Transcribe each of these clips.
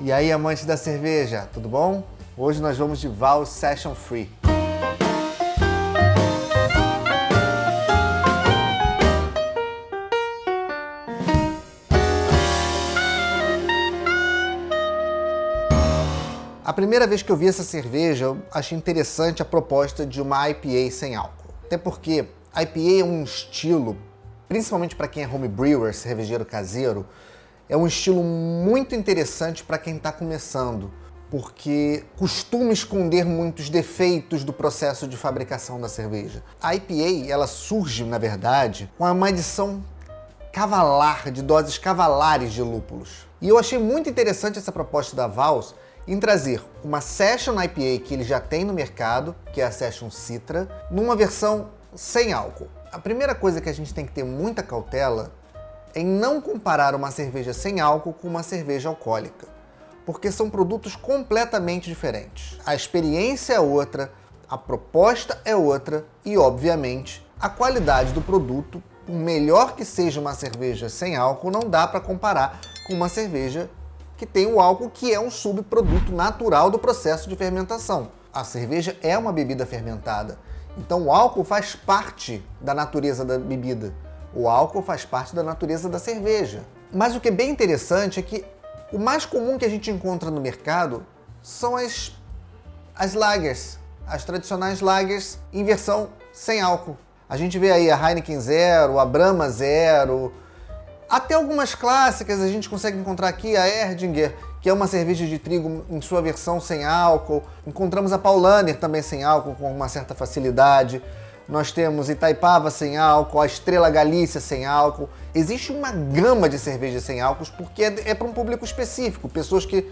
E aí, amantes da cerveja, tudo bom? Hoje nós vamos de Val Session Free. A primeira vez que eu vi essa cerveja, eu achei interessante a proposta de uma IPA sem álcool. Até porque IPA é um estilo, principalmente para quem é home brewer, cervejeiro caseiro, é um estilo muito interessante para quem está começando, porque costuma esconder muitos defeitos do processo de fabricação da cerveja. A IPA, ela surge, na verdade, com uma adição cavalar, de doses cavalares de lúpulos. E eu achei muito interessante essa proposta da Vals, em trazer uma Session IPA que ele já tem no mercado, que é a Session Citra, numa versão sem álcool. A primeira coisa que a gente tem que ter muita cautela em não comparar uma cerveja sem álcool com uma cerveja alcoólica, porque são produtos completamente diferentes. A experiência é outra, a proposta é outra e, obviamente, a qualidade do produto, por melhor que seja uma cerveja sem álcool, não dá para comparar com uma cerveja que tem o álcool, que é um subproduto natural do processo de fermentação. A cerveja é uma bebida fermentada, então o álcool faz parte da natureza da bebida. O álcool faz parte da natureza da cerveja. Mas o que é bem interessante é que o mais comum que a gente encontra no mercado são as, as lagers, as tradicionais lagers em versão sem álcool. A gente vê aí a Heineken Zero, a Brahma Zero, até algumas clássicas a gente consegue encontrar aqui a Erdinger, que é uma cerveja de trigo em sua versão sem álcool. Encontramos a Paulaner também sem álcool, com uma certa facilidade. Nós temos Itaipava sem álcool, a Estrela Galícia sem álcool. Existe uma gama de cervejas sem álcool porque é, é para um público específico, pessoas que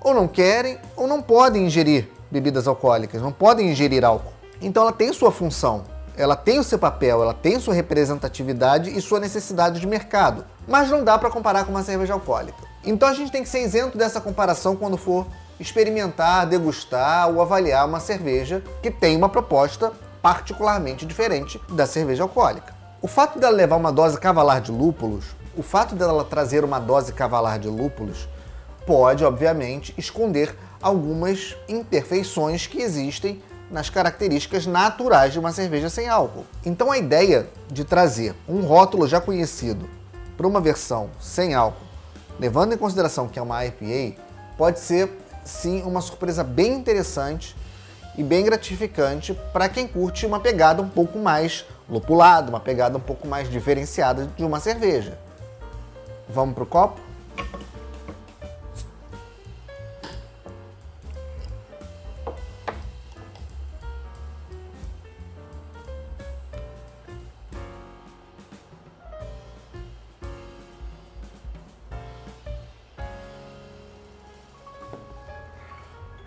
ou não querem ou não podem ingerir bebidas alcoólicas, não podem ingerir álcool. Então ela tem sua função ela tem o seu papel, ela tem sua representatividade e sua necessidade de mercado, mas não dá para comparar com uma cerveja alcoólica. Então a gente tem que ser isento dessa comparação quando for experimentar, degustar ou avaliar uma cerveja que tem uma proposta particularmente diferente da cerveja alcoólica. O fato dela levar uma dose cavalar de lúpulos, o fato dela trazer uma dose cavalar de lúpulos, pode, obviamente, esconder algumas imperfeições que existem nas características naturais de uma cerveja sem álcool. Então a ideia de trazer um rótulo já conhecido para uma versão sem álcool, levando em consideração que é uma IPA, pode ser sim uma surpresa bem interessante e bem gratificante para quem curte uma pegada um pouco mais lupulada, uma pegada um pouco mais diferenciada de uma cerveja. Vamos pro copo?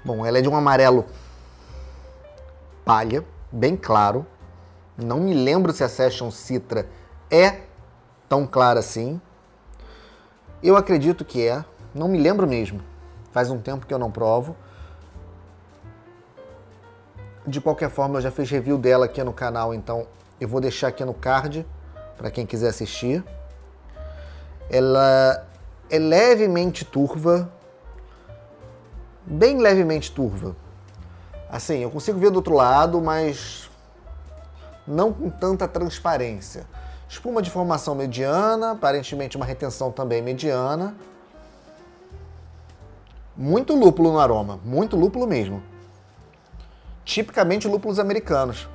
Bom, ela é de um amarelo palha, bem claro. Não me lembro se a Session Citra é tão clara assim. Eu acredito que é, não me lembro mesmo. Faz um tempo que eu não provo. De qualquer forma, eu já fiz review dela aqui no canal, então eu vou deixar aqui no card para quem quiser assistir. Ela é levemente turva, bem levemente turva. Assim, eu consigo ver do outro lado, mas não com tanta transparência. Espuma de formação mediana, aparentemente uma retenção também mediana. Muito lúpulo no aroma, muito lúpulo mesmo. Tipicamente lúpulos americanos.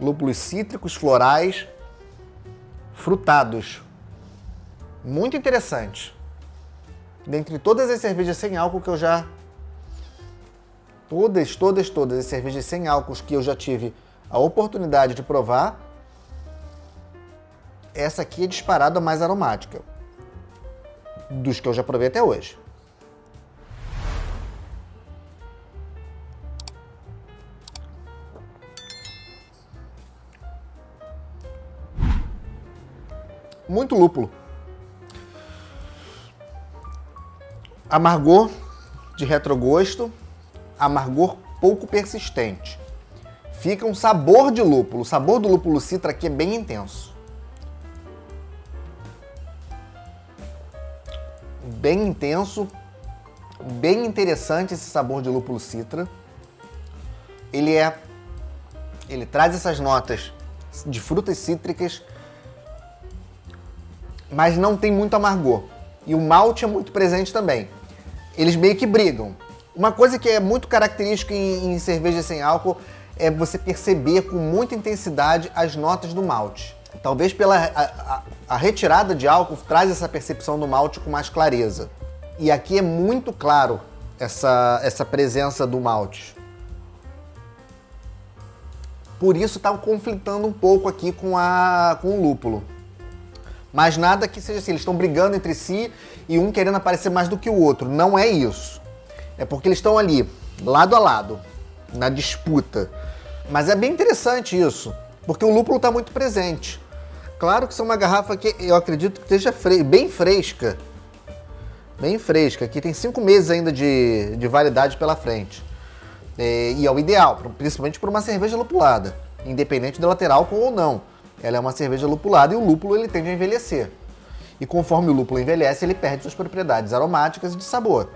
Lúpulos cítricos, florais, frutados. Muito interessante. Dentre todas as cervejas sem álcool que eu já todas, todas, todas as cervejas sem álcool que eu já tive a oportunidade de provar, essa aqui é disparada mais aromática dos que eu já provei até hoje. Muito lúpulo. Amargor de retrogosto amargor pouco persistente. Fica um sabor de lúpulo. O sabor do lúpulo citra aqui é bem intenso. Bem intenso, bem interessante esse sabor de lúpulo citra. Ele é ele traz essas notas de frutas cítricas, mas não tem muito amargor. E o malte é muito presente também. Eles meio que brigam. Uma coisa que é muito característica em, em cerveja sem álcool é você perceber com muita intensidade as notas do malte. Talvez pela a, a, a retirada de álcool traz essa percepção do malte com mais clareza. E aqui é muito claro essa, essa presença do malte. Por isso está conflitando um pouco aqui com, a, com o lúpulo. Mas nada que seja assim, eles estão brigando entre si e um querendo aparecer mais do que o outro. Não é isso. É porque eles estão ali, lado a lado, na disputa. Mas é bem interessante isso, porque o lúpulo está muito presente. Claro que isso é uma garrafa que eu acredito que esteja fre bem fresca. Bem fresca. Aqui tem cinco meses ainda de, de validade pela frente. É, e é o ideal, principalmente para uma cerveja lupulada, independente dela ter álcool ou não. Ela é uma cerveja lupulada e o lúpulo ele tende a envelhecer. E conforme o lúpulo envelhece, ele perde suas propriedades aromáticas e de sabor.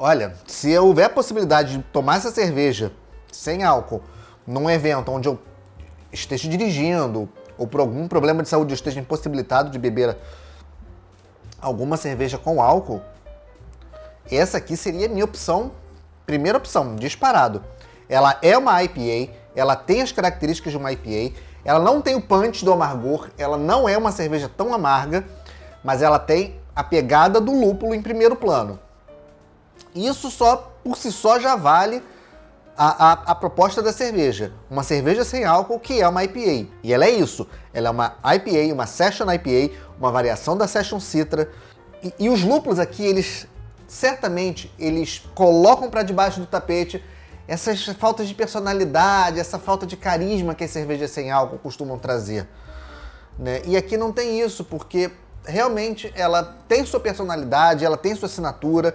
Olha, se houver a possibilidade de tomar essa cerveja sem álcool num evento onde eu esteja dirigindo ou por algum problema de saúde eu esteja impossibilitado de beber alguma cerveja com álcool, essa aqui seria a minha opção, primeira opção, disparado. Ela é uma IPA, ela tem as características de uma IPA, ela não tem o punch do amargor, ela não é uma cerveja tão amarga, mas ela tem a pegada do lúpulo em primeiro plano. Isso só por si só já vale a, a, a, proposta da cerveja. Uma cerveja sem álcool que é uma IPA. E ela é isso. Ela é uma IPA, uma Session IPA, uma variação da Session Citra. E, e os lúpulos aqui, eles certamente eles colocam para debaixo do tapete essas faltas de personalidade, essa falta de carisma que as cervejas sem álcool costumam trazer. Né? E aqui não tem isso, porque realmente ela tem sua personalidade, ela tem sua assinatura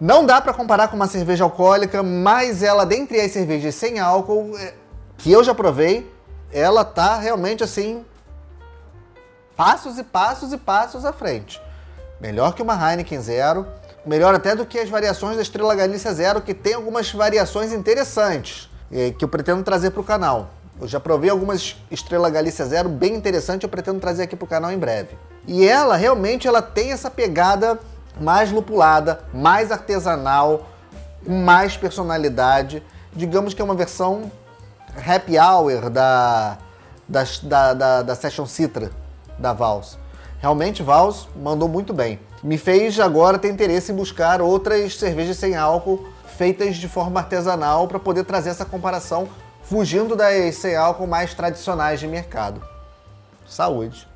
não dá para comparar com uma cerveja alcoólica, mas ela, dentre as cervejas sem álcool, é, que eu já provei, ela tá realmente assim, passos e passos e passos à frente. Melhor que uma Heineken Zero, melhor até do que as variações da Estrela Galícia Zero, que tem algumas variações interessantes, que eu pretendo trazer para o canal. Eu já provei algumas Estrela Galícia Zero bem interessantes, eu pretendo trazer aqui para o canal em breve. E ela realmente ela tem essa pegada mais lupulada, mais artesanal, com mais personalidade. Digamos que é uma versão happy hour da, da, da, da, da Session Citra da Vals. Realmente, Vals mandou muito bem. Me fez agora ter interesse em buscar outras cervejas sem álcool feitas de forma artesanal para poder trazer essa comparação, fugindo das sem álcool mais tradicionais de mercado. Saúde!